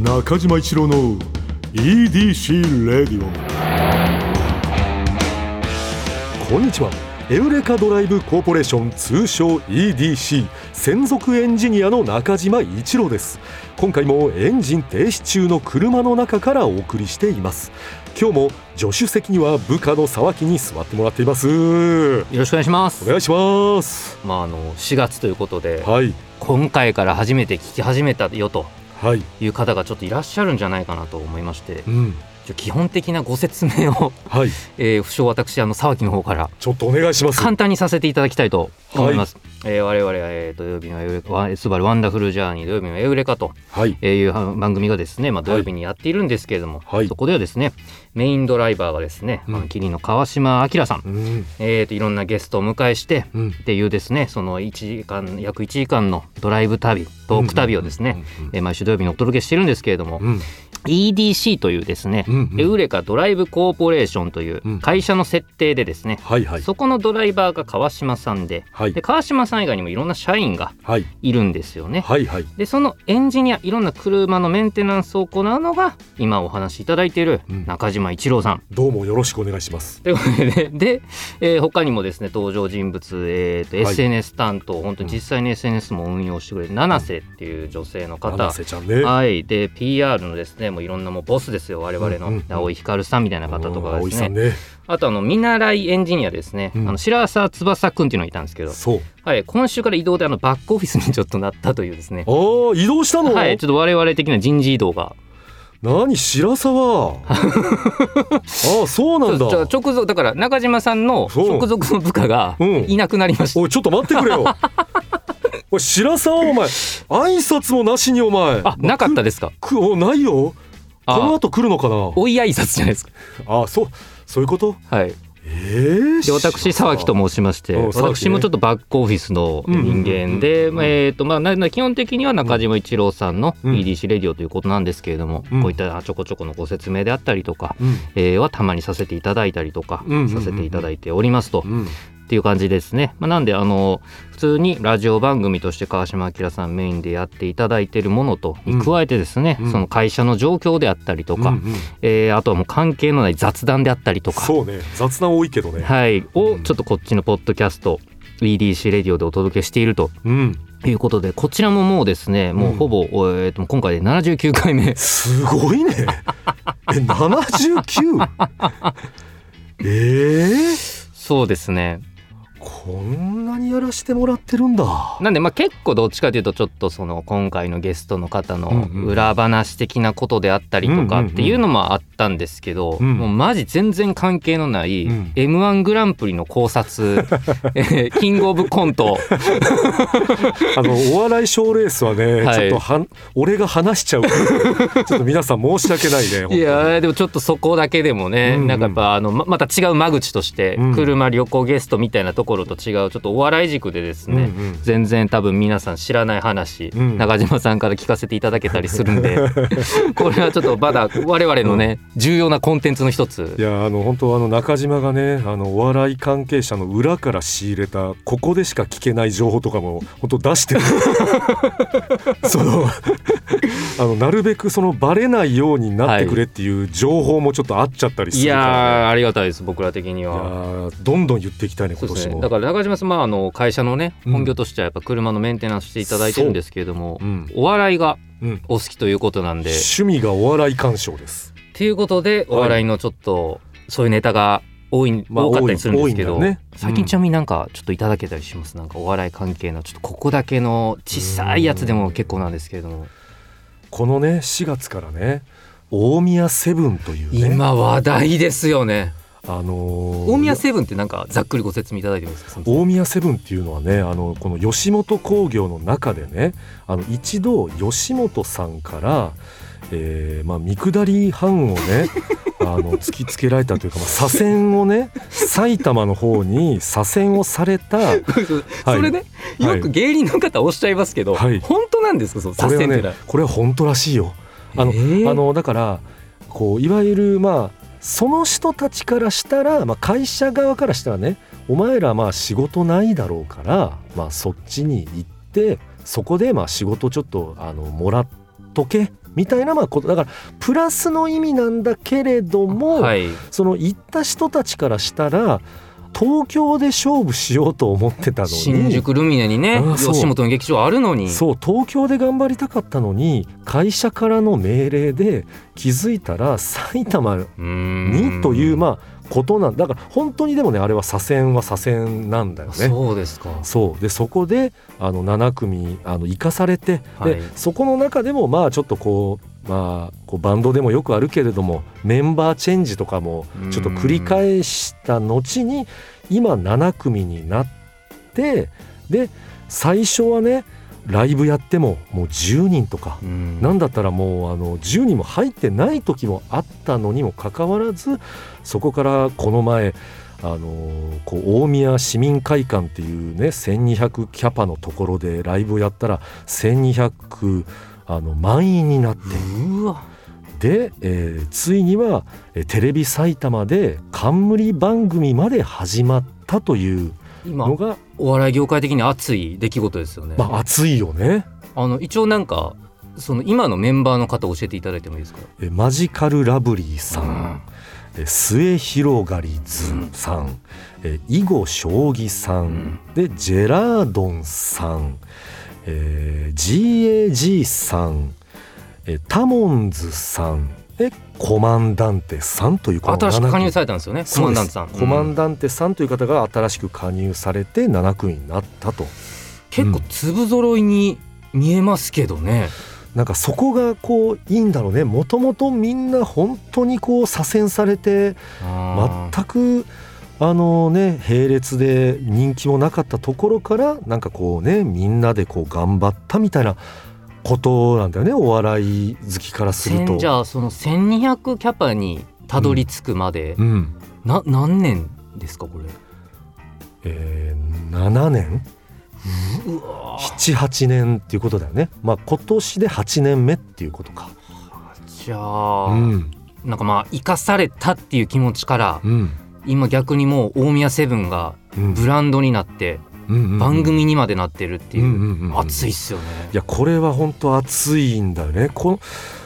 中島一郎の EDC レディオこんにちは。エウレカドライブコーポレーション通称 EDC 専属エンジニアの中島一郎です。今回もエンジン停止中の車の中からお送りしています。今日も助手席には部下の沢木に座ってもらっています。よろしくお願いします。お願いします。まああの4月ということで、はい、今回から初めて聞き始めたよと。はい、いう方がちょっといらっしゃるんじゃないかなと思いまして、うん、基本的なご説明を、はい、えー、不詳私あの沢木の方から。ちょっとお願いします。簡単にさせていただきたいと思います、はい、えー、我々は、えー、土曜日のエウレカスバルワンダフルジャーニー土曜日のエウレカと、はい。えー、いう番組がですね、まあ、土曜日にやっているんですけれども、はい、そこではですねメインドライバーがですね、うん、キリの川島明さん、うん、えーと、いろんなゲストをお迎えして、うん、っていうですねその1時間約1時間のドライブ旅トーク旅をですね、え毎週土曜日にお届けしてるんですけれども、うん。EDC というですね、うんうん、エウレカドライブコーポレーションという会社の設定でですね、うんはいはい、そこのドライバーが川島さんではい、で川島さん以外にもいろんな社員がい。るんですよね。はいはい、でそのエンジニアいろんな車のメンテナンスを行うのが今お話しいただいている中島一郎さん。うん、どうもよろしくお願いします。ということでで、えー、他にもですね登場人物、えーと、SNS 担当本当に実際に SNS も運用してくれる七瀬っていう女性の方、七瀬ちゃんね、はい、で PR のですねもういろんなもうボスですよ。我々の青井光さんみたいな方とかですね。ね、あとあの見習いエンジニアですね、うん、あの白澤翼君っていうのがいたんですけど。はい、今週から移動であのバックオフィスにちょっとなったというですね。ああ移動したの？はいちょっと我々的な人事異動が。何白沢？ああそうなんだ。直属だから中島さんの直属の部下がいなくなりました、うん、おいちょっと待ってくれよ。おい白沢お前挨拶もなしにお前。あなかったですか？くおないよ。この後来るのかな？おい挨拶じゃないですか。あそうそういうこと？はい。えー、で私沢木と申しまして、私もちょっとバックオフィスの人間で、えっ、とまあ基本的には中島一郎さんの EDC レディオということなんですけれども、こういったちょこちょこのご説明であったりとか、えー、はたまにさせていただいたりとかさせていただいておりますと。っていう感じですね。まあ、なんであの普通にラジオ番組として川島明さんメインでやっていただいているものとに加えてですね、うん、その会社の状況であったりとか、うんうん、えー、あとはもう関係のない雑談であったりとか。そうね。雑談多いけどね。はい。をちょっとこっちのポッドキャスト EDC レディオでお届けしていると。うん。いうことでこちらももうですねもうほぼ、うん、えー、と今回で79回目。すごいね。え 79? えー、そうですねこんなにやらしてもらってるんだ。なんでまあ結構どっちかというとちょっとその今回のゲストの方の裏話的なことであったりとかっていうのもあったんですけど、もうマジ全然関係のない m 1グランプリの考察、えキングオブコント。あのお笑い賞レースはね、はい、ちょっとは俺が話しちゃう。ちょっと皆さん申し訳ないねいやでもちょっとそこだけでもね、うんうん、なんかやっぱあのままた違う間口として、車旅行ゲストみたいなところと違うちょっとお笑い軸でですね、うんうん、全然多分皆さん知らない話、うん、中島さんから聞かせていただけたりするんで これはちょっとまだ我々のね、うん、重要なコンテンツの一つ。いやあの本当あの中島がねあのお笑い関係者の裏から仕入れたここでしか聞けない情報とかも本当出してる そのあのなるべくそのバレないようになってくれっていう情報もちょっとあっちゃったりするから、ね、いやありがたいです僕ら的には。どんどん言っていきたいね今年も、ね、だから中島さん、まあ、あの会社のね本業としてはやっぱ車のメンテナンスしていただいてるんですけれども、う。ん、お笑いがお好きということなんで、趣味がお笑い鑑賞ですということでお笑いのちょっと、そういうネタが多い、まあ、多かったりするんですけど、ね。最近ちなみになんかちょっといただけたりします、なんかお笑い関係のちょっとここだけの小さいやつでも結構なんですけれど。もこのね4月からね大宮セブンという、ね、今話題ですよね。あのー、大宮セブンってなんかざっくりご説明いただいてますか？大宮セブンっていうのはねあのこの吉本興業の中でねあの一度吉本さんからえーまあ、見下り班をね あの突きつけられたというか、まあ、左遷をね 埼玉の方に左遷をされたそれね、はい、よく芸人の方おっしゃいますけど、はい、本当なんですかその左遷ってねこれは本当らしいよ。あの、えー、あのだからこういわゆるまあその人たちからしたら、まあ、会社側からしたらねお前らまあ仕事ないだろうから、まあ、そっちに行ってそこでまあ仕事ちょっとあのもらっとけみたいなまあことだからプラスの意味なんだけれども、はい、その行った人たちからしたら東京で勝負しようと思ってたのに新宿ルミネにね吉本の劇場あるのに。そう東京で頑張りたかったのに会社からの命令で気づいたら埼玉にというまあことなんだ。から本当にでもねあれは左遷は左遷なんだよね。そうですか。そう。でそこであの7組あの生かされて、はい、でそこの中でもまあちょっとこうまあ、こうバンドでもよくあるけれどもメンバーチェンジとかもちょっと繰り返した後に今7組になってで最初はねライブやってももう10人とか、うん、なんだったらもうあの10人も入ってない時もあったのにもかかわらずそこからこの前あのこう大宮市民会館っていうね1200キャパのところでライブをやったら1200あの満員になってで、えー、ついにはテレビ埼玉で冠番組まで始まったというのがお笑い業界的に熱い出来事ですよね。まあ熱いよね。あの一応なんかその今のメンバーの方教えていただいてもいいですか？えマジカルラブリーさん、うん、末広がりずさん、うん、え囲碁将棋さん、うん、でジェラードンさん、えー、GAG さん、えタモンズさん。でコマンダンテさんという新しく加入されたんですよね。コマンダンテさん、コマンダンテさんという方が新しく加入されて7組になったと。結構粒揃いに見えますけどね、うん、なんかそこがこういいんだろうね。もともとみんな本当にこう左遷されて全くあのね並列で人気もなかったところからなんかこうねみんなでこう頑張ったみたいなことなんだよねお笑い好きからすると。じゃあその1200キャパにたどり着くまで、うんうん、な何年ですかこれ？えー、7年？78年っていうことだよね。まあ今年で8年目っていうことか。じゃあ、うん、なんかまあ生かされたっていう気持ちから、うん、今逆にもう大宮セブンがブランドになって、番組にまでなってるっていう。熱いっすよね。いやこれは本当熱いんだよね。こ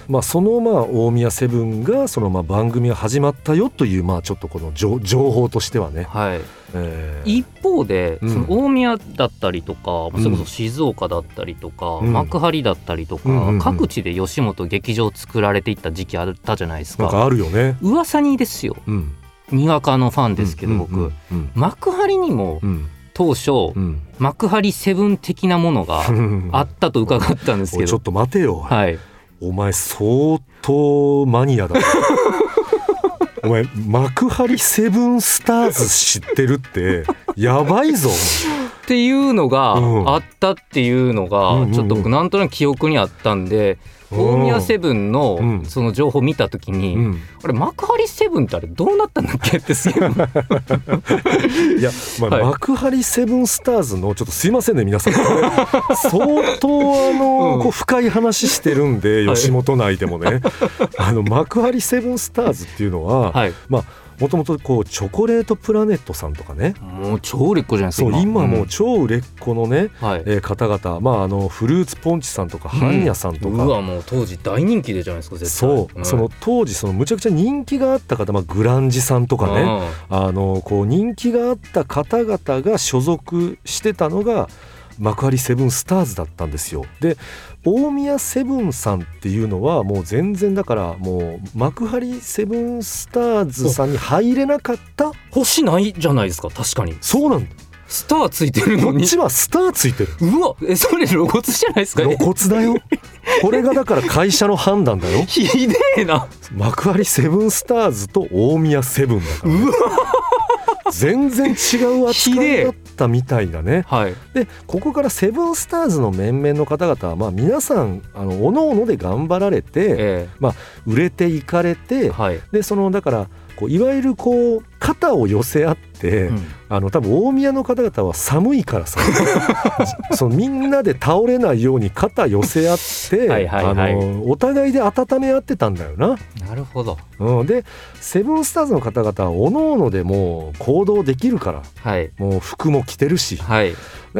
まあ、そのまあ大宮セブンがそのまあ番組が始まったよというまあちょっとこの情報としてはね、はい。えー、一方で、その大宮だったりとか、うん、それこそ静岡だったりとか、うん、幕張だったりとか、うん各地で吉本劇場作られていった時期あったじゃないですか。なんかあるよね。噂にですよ、うん、にわかのファンですけど、僕、幕張にも、うん当初、うん、幕張セブン的なものがあったと伺ったんですけど。ちょっと待てよ、はい、お前相当マニアだ。お前幕張セブンスターズ知ってるってやばいぞ。っていうのがあったっていうのがちょっとなんとなく記憶にあったんで大宮セブンのその情報を見た時に、うん、あれ幕張セブンってあれどうなったんだっけ？っ ていや、まあ、はい、幕張セブンスターズのちょっとすいませんね皆さん。相当あの、うん、こう深い話してるんで吉本内でもね、あの幕張セブンスターズっていうのは、はい、まあもともとこうチョコレートプラネットさんとかね。もう超売れっ子じゃないですかそう今。もう超売れっ子のね、うん、えー、方々、まあ、あのフルーツポンチさんとか般若さんとか、うん、うわもう当時大人気でじゃないですか絶対。そう、うん、その当時そのむちゃくちゃ人気があった方、まあ、グランジさんとかね。あのこう人気があった方々が所属してたのが幕張セブンスターズだったんですよ。で大宮セブンさんっていうのはもう全然だからもう幕張セブンスターズさんに入れなかった星ないじゃないですか確かに。そうなんだ。スターついてるのに。こっちはスターついてる。うわえそれ露骨じゃないですか、露骨だよ。これがだから会社の判断だよ。ひでえな。幕張セブンスターズと大宮セブンだから、ね、うわ全然違う扱いだったみたいだね。はい、でここからセブンスターズの面々の方々は、まあ、皆さんあの各々で頑張られて、えー、まあ、売れていかれて、はい、でそのだからこういわゆるこう肩を寄せ合って、うん、あの多分大宮の方々は寒いからさ そのみんなで倒れないように肩寄せ合ってあのお互いで温め合ってたんだよな。なるほど、うん、でセブンスターズの方々はおのおのでもう行動できるから、はい、もう服も着てるし、はい、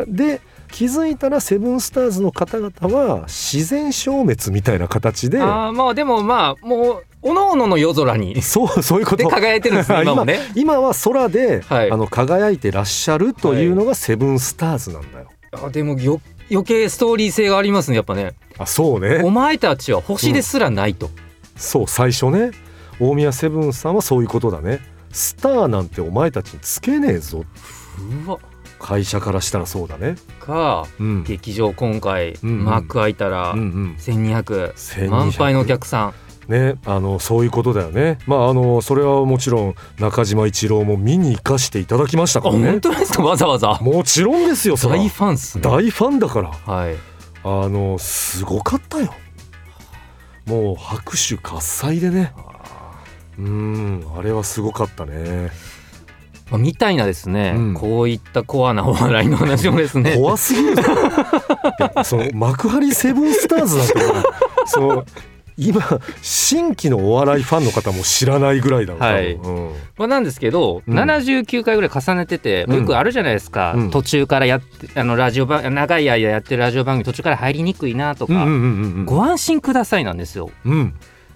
で気づいたらセブンスターズの方々は自然消滅みたいな形であまあでもまあもうおのおのの夜空に。そうそういうこと。で輝いてるんですね 今もね。今今は空で、はい。あの輝いてらっしゃるというのがセブンスターズなんだよ、あでもよ余計ストーリー性がありますねやっぱね。あそうね。お前たちは星ですらないと、そう最初ね大宮セブンさんはそういうことだね。スターなんてお前たちにつけねえぞ。うわ。会社からしたらそうだね。かうん。劇場今回、うんうん。マーク開いたら、うんうん。1200 1200満杯のお客さんね。あのそういうことだよね。まああのそれはもちろん中島一郎も見に行かしていただきましたあからね。本当ですか？わざわざ？もちろんですよ大ファンっすね。大ファンだから。はい。あのすごかったよ。もう拍手喝采でね。うんあれはすごかったね。まあ、みたいなですね、うん。こういったコアなお笑いの話もですね。怖すぎる。その幕張セブンスターズなんてその今新規のお笑いファンの方も知らないぐらいだろうはい。うん。まあ、なんですけど、うん。79回ぐらい重ねてて、うん。よくあるじゃないですか、うん。途中からやってあのラジオ番長い間やってるラジオ番組途中から入りにくいなとか、うんうんうんうんご安心くださいなんですよ。うん。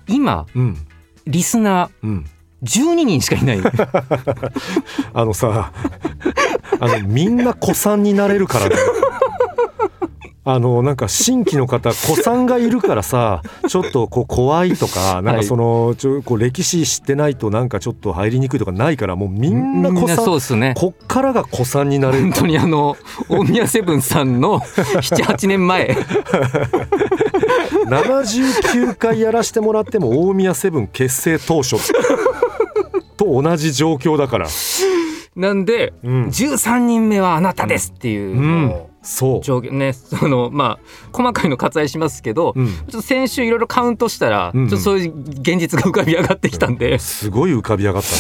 今うん。リスナうん。ー12人しかいない。あのさあのみんな子さんになれるからねあのなんか新規の方 子さんがいるからさちょっとこう怖いとかなんかそのちょこう歴史知ってないとなんかちょっと入りにくいとかないからもうみんな子さんそうですね。こっからが子さんになれる。本当にあの大宮セブンさんの78年前。79回やらしてもらっても大宮セブン結成当初。と同じ状況だから、なんで、うん。13人目はあなたですっていううん上下ねそのまあ細かいの割愛しますけど、うん、ちょっと先週いろいろカウントしたら、うんうん。ちょっとそういう現実が浮かび上がってきたんで、すごい浮かび上がったね。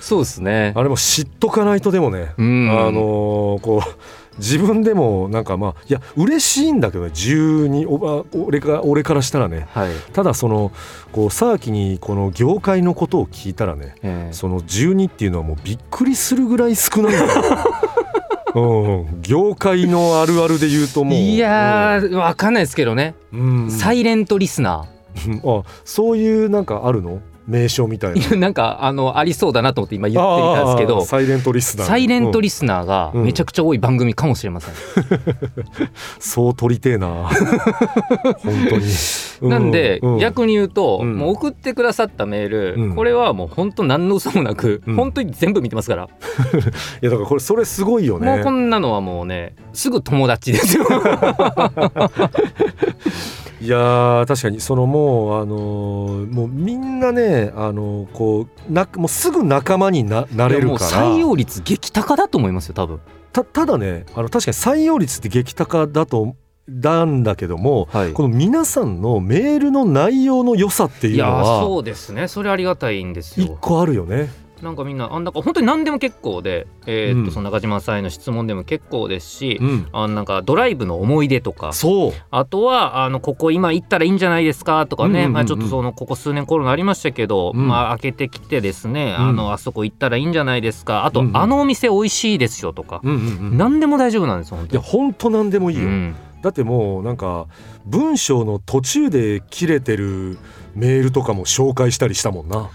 そうですね。あれも知っとかないとでもね、うん。あのーこう自分でもなんかまあいや嬉しいんだけどね12おあ俺か俺からしたらね。はい。ただそのこうさーきにこの業界のことを聞いたらねえその12っていうのはもうびっくりするぐらい少ないんだよ うん、業界のあるあるで言うともう。いやー、わかんないですけどね、うん、うんサイレントリスナ あそういうなんかあるの？名称みたいな。ー、なんかあのありそうだなと思って今言ってみたんですけど、サイレントリスナー。サイレントリ、リスナーがうん。めちゃくちゃ多い番組かもしれません。う んそう取りてえな。本当に、うなんで、うん。逆に言うと、うん。もう送ってくださったメール、うん。これはもう本当何の嘘もなく、うん。本当に全部見てますから、いやだからこれそれすごいよね。もうこんなのはもうねすぐ友達ですよ。いやー確かにそのもうあのーもうみんなねあのーこうなもうすぐ仲間にななれるから採用率激高だと思いますよ多分。たただねあの確かに採用率って激高だとなんだけどもはいこの皆さんのメールの内容の良さっていやいうのはそうですねそれありがたいんですよ。一個あるよね。なんかみんなあんだか本当に何でも結構で、えーっとうん。その中島さんへの質問でも結構ですし、うん、あのなんかドライブの思い出とかそう。あとはあのここ今行ったらいいんじゃないですかとかね、まあ、ちょっとそのここ数年コロナありましたけど、うん。まあ開けてきてですね、うん。あのあそこ行ったらいいんじゃないですか。あと、うんうん。あのお店美味しいですよとか、うんうんうん、何でも大丈夫なんですよ本いや当に。本当なんでもいいよ、うん。だってもうなんか文章の途中で切れてるメールとかも紹介したりしたもんな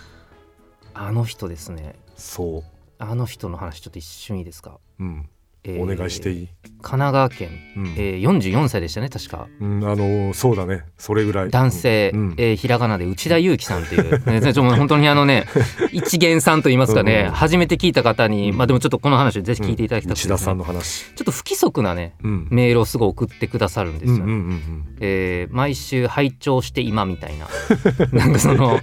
あの人ですね。そあの人の話ちょっと一瞬いいですか、う、うん、えーお願いしていい、神奈川県、うん。えー、44歳でしたね確か。うん、あのそうだね。それぐらい。男性、うん。えーひらがなで内田裕樹さんという、ね、ちょ本当にあのね一元さんと言いますかね、うんうん。初めて聞いた方に、うん。まあでもちょっとこの話をぜひ聞いていただきたくて内田さんの話。ちょっと不規則なねうん。メールをすごい送ってくださるんですよ、えー毎週拝聴して今みたいな。なんかその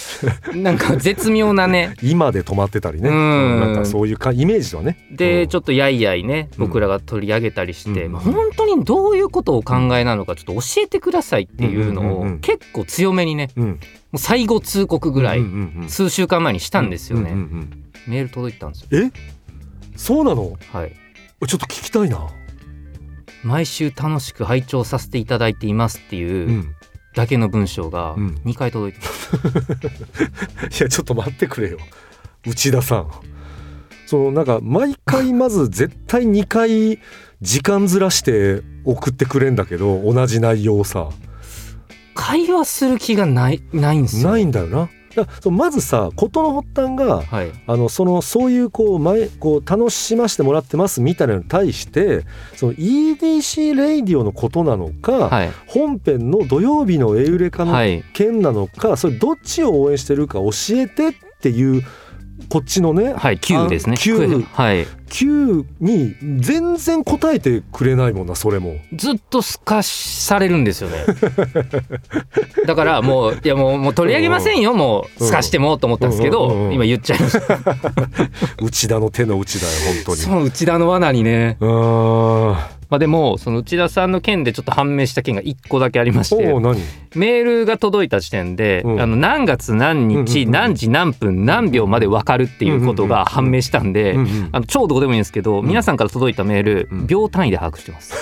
なんか絶妙なね。うん今で止まってたりね。うん。なんかそういうかイメージはね。でちょっょっとやいやいねうん。僕らが取り上げたりして、うん。まあ本当にどういうことをお考えなのかちょっと教えてくださいっていうのをうんうんうんうん結構強めにねもう最後通告ぐらいうんうんうん数週間前にしたんですよね、うんうんうんメール届いたんですよ。え？そうなの？はい。ちょっと聞きたいな、毎週楽しく拝聴させていただいていますっていううん。だけの文章がうん。2回届いて いやちょっと待ってくれよ。内田さんそのなんか毎回まず絶対2回時間ずらして送ってくれんだけど同じ内容をさ。会話する気がないないんですよ。ないんだよな。まずさ事の発端がはい。あのそのそういうこう前こう楽しませてもらってますみたいなのに対してその EDC レイディオのことなのか、はい。本編の土曜日のエウレカのはい。件なのか、それどっちを応援してるか教えてっていうこっちのね、はい Q ですね。あ Q はい Q に全然答えてくれないもんなそれも。ずっとすかされるんですよね。だからもういやもうもう取り上げませんよもうすかしてもと思ったんですけうんうんうんうんど今言っちゃいました。内田の手の内だよ本当に。その内田の罠にね。うー。んまあでもその内田さんの件でちょっと判明した件が1個だけありまして。メールが届いた時点で、うん。あの何月何うんうんうん日何時何分何秒まで分かるっていうことが判明したんで、うんうんあの超どうでもいいんですけど、ん皆さんから届いたメール、うん秒単位で把握してます。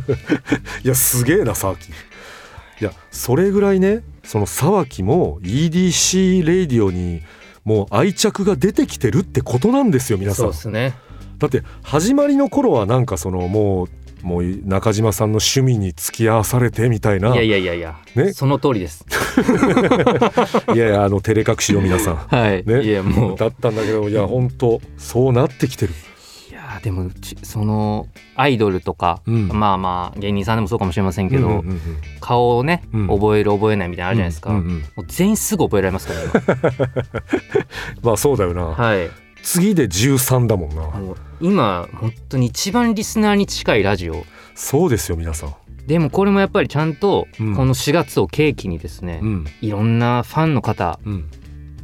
いやすげえな沢木いやそれぐらいねその沢木も EDC レイディオにもう愛着が出てきてるってことなんですよ皆さそうんですね。だって始まりの頃はなんかそのもうもう中島さんの趣味に付き合わされてみたいな。いやいやいやいや、ね？その通りです。いやいやあの照れ隠しよ皆さん。はい。ね？いやもう。だったんだけどいや本当そうなってきてる。いやでもうちそのアイドルとか、うん。まあまあ芸人さんでもそうかもしれませんけど、うんうんうん顔をね、うん。覚える覚えないみたいなのあるじゃないですか。うんうんうんもう全員すぐ覚えられますから今。まあそうだよな、はい。次で13だもんな。もう今本当に一番リスナーに近いラジオ。そうですよ皆さん。でもこれもやっぱりちゃんとこうん。の4月を契機にですね、うん。いろんなファンの方うん。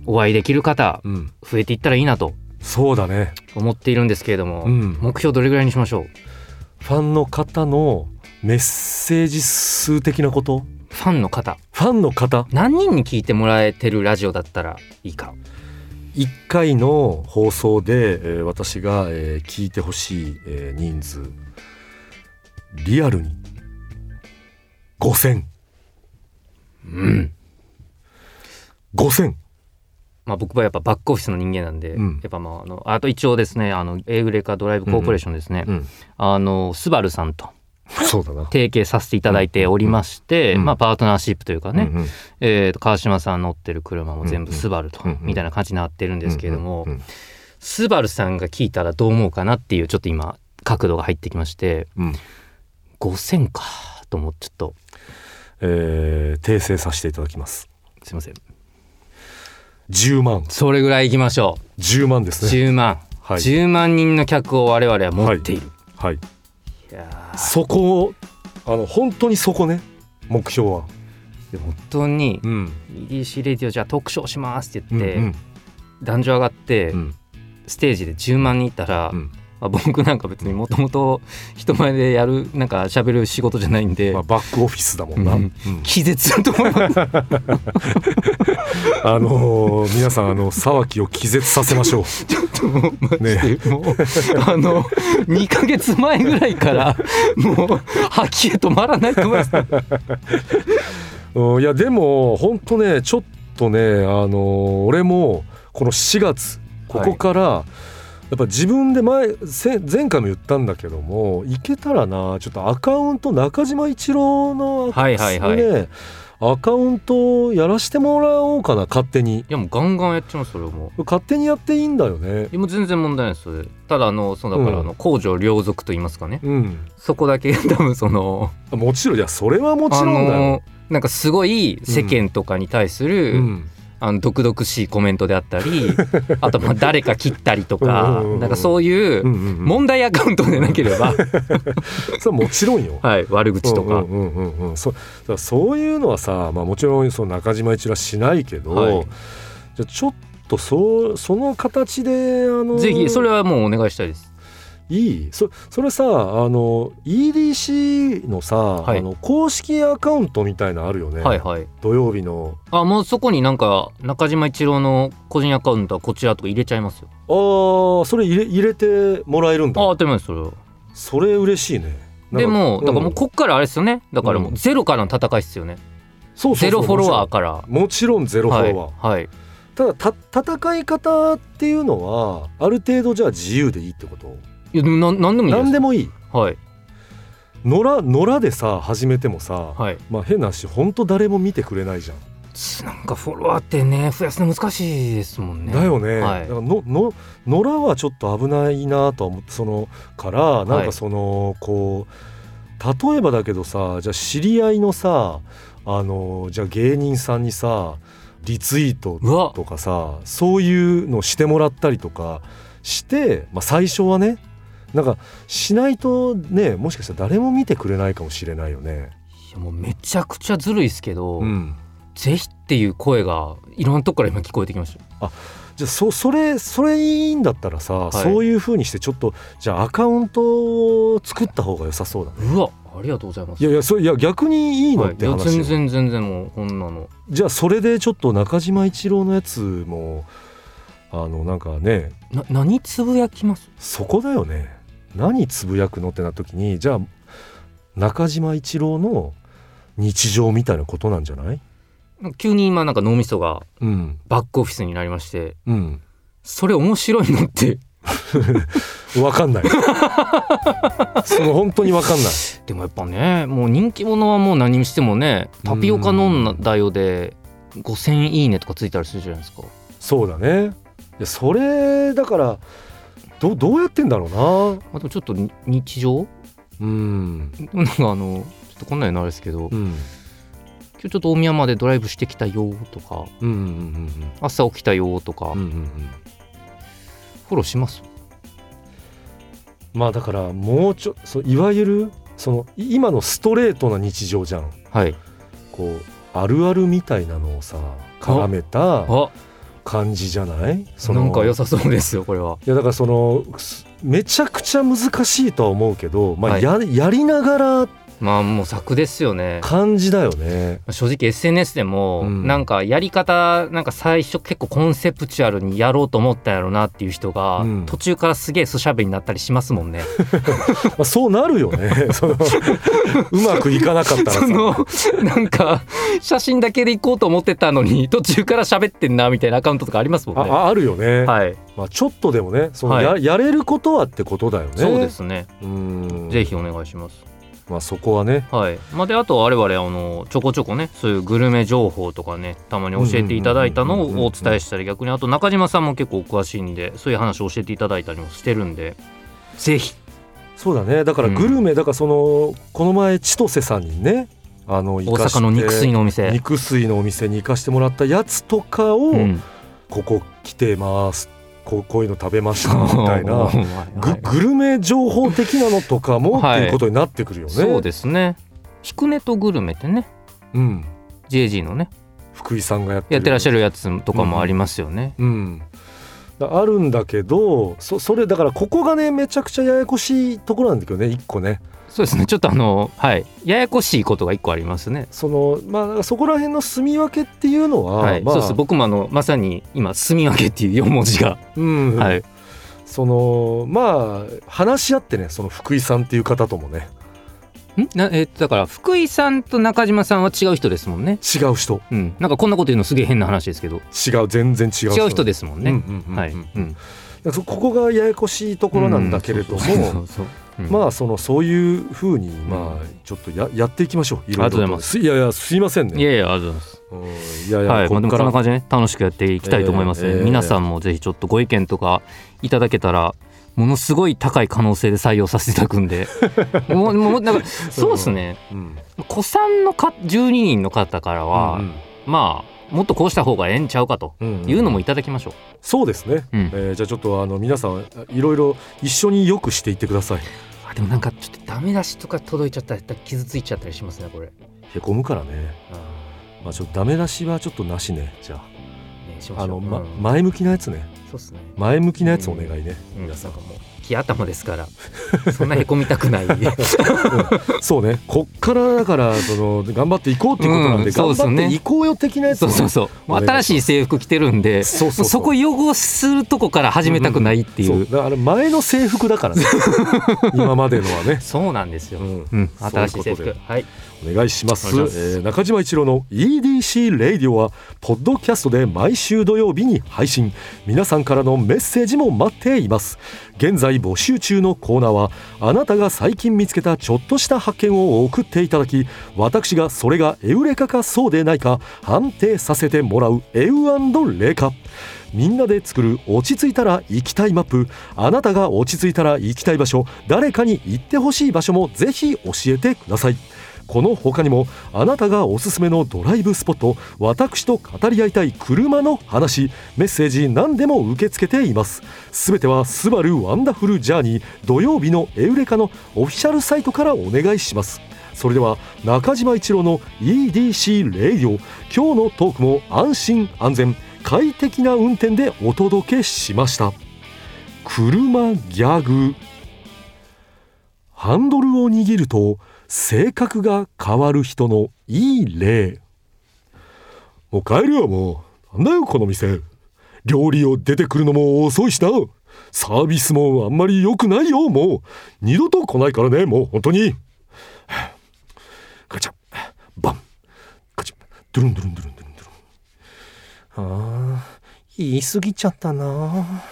お会いできる方うん。増えていったらいいなと。そうだね。思っているんですけれども、うん。目標どれぐらいにしましょう？ファンの方のメッセージ数的なこと？ファンの方。ファンの方。何人に聞いてもらえてるラジオだったらいいか1回の放送で、えー私が、えー聞いてほしい、えー人数。リアルに。5000うん。5000まあ僕はやっぱバックオフィスの人間なんで、うん。やっぱまああのあと一応ですねあのエウレカドライブコーポレーションですね、うん。あのスバルさんとそうだな。提携させていただいておりまして、うんまあパートナーシップというかね、うんうん。えーと川島さん乗ってる車も全部スバルと、うんうんみたいな感じになってるんですけれども、うんうんスバルさんが聞いたらどう思うかなっていうちょっと今角度が入ってきましてうん。5000かと思ってちょっと。えー訂正させていただきます。すいません。10万。それぐらいいきましょう。10万ですね。10万、はい。10万人の客を我々は持っている、はい。い、やーそこをあの本当にそこね目標は。で本当にうん、EDC レディオじゃあ特賞しますって言って、うん壇上上がって、うん。ステージで10万人いったら、うんまあ、僕なんか別にもともと人前でやるなんか喋る仕事じゃないんで、まあ、バックオフィスだもんな、うん。うん。気絶すると思います。あのー皆さんあの沢木を気絶させましょう。ちょっともうマジね。でもうあの2ヶ月前ぐらいからもう吐き気止まらないと思います。うんいやでも本当ねちょっとねあのー俺もこの4月ここから、やっぱ自分で前せ前回も言ったんだけどもいけたらなちょっとアカウント中島一郎の、はいはいはい。ねアカウントやらしてもらおうかな勝手に。いやもうガンガンやっちゃいますそれも勝手にやっていいんだよね。いやもう全然問題ないですそれ。ただあのそうだからあの公序良俗と言いますかね。うん。そこだけ 多分そのもちろんいやそれはもちあろんだよ。の、なんかすごい世間とかに対する、うんあの毒々しいコメントであったり あとまあ誰か切ったりとかなんかそういう問題アカウントでなければ、それはもちろんよ。はい、悪口とか、うんうんうんそだそういうのはさ、まあ、もちろんその中島一郎はしないけど、はい。じゃあちょっとそうその形であのぜひそれはもうお願いしたいですいい？そそれさあの EDC のさ、はい。あの公式アカウントみたいなあるよね、はいはい。土曜日の。あもうそこになんか中島一郎の個人アカウントはこちらとか入れちゃいますよ。あーそれ入れ入れてもらえるんだ。あ当たそれは。それ嬉しいね。でもだからもんうこっからあれですよね。だからもううん。ゼロからの戦いですよね、そうそうそうゼロフォロワーから。もちろんもちろんゼロフォロワー、はい、はい、ただた戦い方っていうのはある程度じゃあ自由でいいってこと？いやでもな何でもいい何でもいい。はい。野良野良でさ始めてもさ、はい。まあ変な話本当誰も見てくれないじゃん、なんかフォロワーってね増やすの難しいですもんね。だよね、はい。だからのの野良はちょっと危ないなとは思ってそのからなんかその、こう例えばだけどさじゃあ知り合いのさあのじゃあ芸人さんにさリツイートとかさそういうのしてもらったりとかして、まあ、最初はねなんかしないとねもしかしたら誰も見てくれないかもしれないよね。いやもうめちゃくちゃずるいですけど、うん、ぜひっていう声がいろんなとこから今聞こえてきましたじゃあそそれそれいいんだったらさ、い。そういう風にしてちょっとじゃあアカウントを作った方が良さそうだね。うわありがとうございます。いやいやそいや逆にいいのって話よ、全然全然もうこんなの。じゃあそれでちょっと中島一郎のやつもあのなんかねな何つぶやきます？そこだよね何つぶやくのってなった時にじゃあ中島一郎の日常みたいなことなんじゃない？急に今なんか脳みそがうん。バックオフィスになりましてうん。それ面白いのって。分かんない。その本当に分かんない。でもやっぱねもう人気者はもう何にしてもねタピオカ飲んだよで5,000いいねとかついたりするじゃないですか。そうだね。いやそれだからどどうやってんだろうな。あとちょっとに日常？うん。なんかあのちょっとこんなんのあれですけど、うん。今日ちょっと大宮までドライブしてきたよとかうんうんうん朝起きたよとか、うんうんうん。うんフォローします？まあだからもうちょそういわゆるそのい今のストレートな日常じゃん。はい。こうあるあるみたいなのをさ絡めたあ感じじゃない？そのなんか良さそうですよこれは。いやだからそのすめちゃくちゃ難しいとは思うけど、まあはい。ややりながらまあもう作ですよね感じだよね。正直 SNS でもうんなんかやり方なんか最初結構コンセプチュアルにやろうと思ったんやろなっていう人がうん途中からすげえ素しゃべりになったりしますもんね。まあ、そうなるよね そのうまくいかなかったらさそのなんか写真だけで行こうと思ってたのに途中から喋ってんなみたいなアカウントとかありますもんね。ああるよね、はい、まあ、ちょっとでもねそのはいや,、やれることはってことだよね。そうですね。うんぜひお願いします。まあ、そこはね。はい。まあであと我々あのちょこちょこねそういうグルメ情報とかねたまに教えていただいたのをお伝えしたり逆にあと中島さんも結構お詳しいんでそういう話を教えていただいたりもしてるんで。ぜひ。そうだね。だからグルメ、だからそのこの前千歳さんにねあの大阪の肉水のお店。肉水のお店に行かしてもらったやつとかを、うん。ここ来てますこうこういうの食べましたみたいな はいググルメ情報的なのとかもはい。っていうことになってくるよね。そうですね。ひくねとグルメってね。うん、JG のね。福井さんがやってる。やってらっしゃるやつとかもありますよね。うん、だあるんだけどそそれだからここがねめちゃくちゃややこしいところなんだけどね一個ね。そうですね。ちょっとあのはい。ややこしいことが一個ありますね。そのまあそこら辺の住み分けっていうのは、はい、まあ。そうです。僕もあのまさに今「住み分け」っていう4文字が、うんはい、そのまあ話し合ってねその福井さんっていう方ともね。んなえーとだから福井さんと中島さんは違う人ですもんね。違う人。うん、なんかこんなこと言うのすげえ変な話ですけど。違う全然違う違う人ですもんね。はい、うん、ここがややこしいところなんだけれども、まあそのそういうふうにまあちょっとややっていきましょう。いろいろありがとうございます。いやいやすいませんね。いやいやありがとうございます。うん。いやいや、はい、まあ、でもこっからこんな感じでね楽しくやっていきたいと思います、ね。えーえー。皆さんもぜひちょっとご意見とかいただけたらものすごい高い可能性で採用させていただくんで。もうもうなんかそうですね。うん。子さんのか12人の方からは、うん。まあもっとこうした方がええんちゃうかとうんいうのもいただきましょそうですね、う、うん。えーじゃあちょっとあの皆さんいろいろ一緒によくしていってください。あでもなんかちょっとダメ出しとか届いちゃったら傷ついちゃったりしますねこれ。へこむからね。あまあちょっとダメ出しはちょっとなしねじゃーねしああの、ましょう、まうん。前向きなやつねそうっすね。前向きなやつお願いね、うん。皆さん。もう木頭ですから。そんなへこみたくない、そうね。こっからだからその頑張っていこうっていうことなんで、うん、頑張っていこうよ的なやつ、ね、そうそうそう。新しい制服着てるんでそうそうそこ汚するとこから始めたくないっていう。うん。う。ん、だから前の制服だからね。今までのはね。そうなんですよ、うん、うん、新しい制服。はいお願いします。しえー、中島一郎の EDC レイディオはポッドキャストで毎週土曜日に配信。皆さんからのメッセージも待っています。現在募集中のコーナーはあなたが最近見つけたちょっとした発見を送っていただき私がそれがエウレカかそうでないか判定させてもらうエウレカ。みんなで作る落ち着いたら行きたいマップ。あなたが落ち着いたら行きたい場所。誰かに行ってほしい場所もぜひ教えてくださいこの他にもあなたがおすすめのドライブスポット私と語り合いたい車の話メッセージ何でも受け付けています。すべては「スバルワンダフルジャーニー」土曜日のエウレカのオフィシャルサイトからお願いします。それでは中島一郎の EDC radio 今日のトークも安心安全快適な運転でお届けしました。車ギャグ。ハンドルを握ると性格が変わる人のいい例。もう帰るよもうなんだよこの店。料理を出てくるのも遅いしな。サービスもあんまり良くないよ。もう二度と来ないからね。もう本当に。ガチャ。バン。ガチャ。ドゥルンドゥルンドゥルンドゥルンドゥルン。ああ言い過ぎちゃったな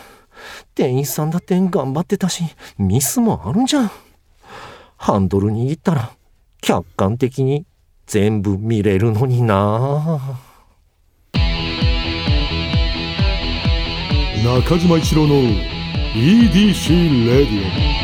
店員さんだって頑張ってたしミスもあるんじゃん。ハンドル握ったら客観的に全部見れるのにな。中島一郎の EDC レディオ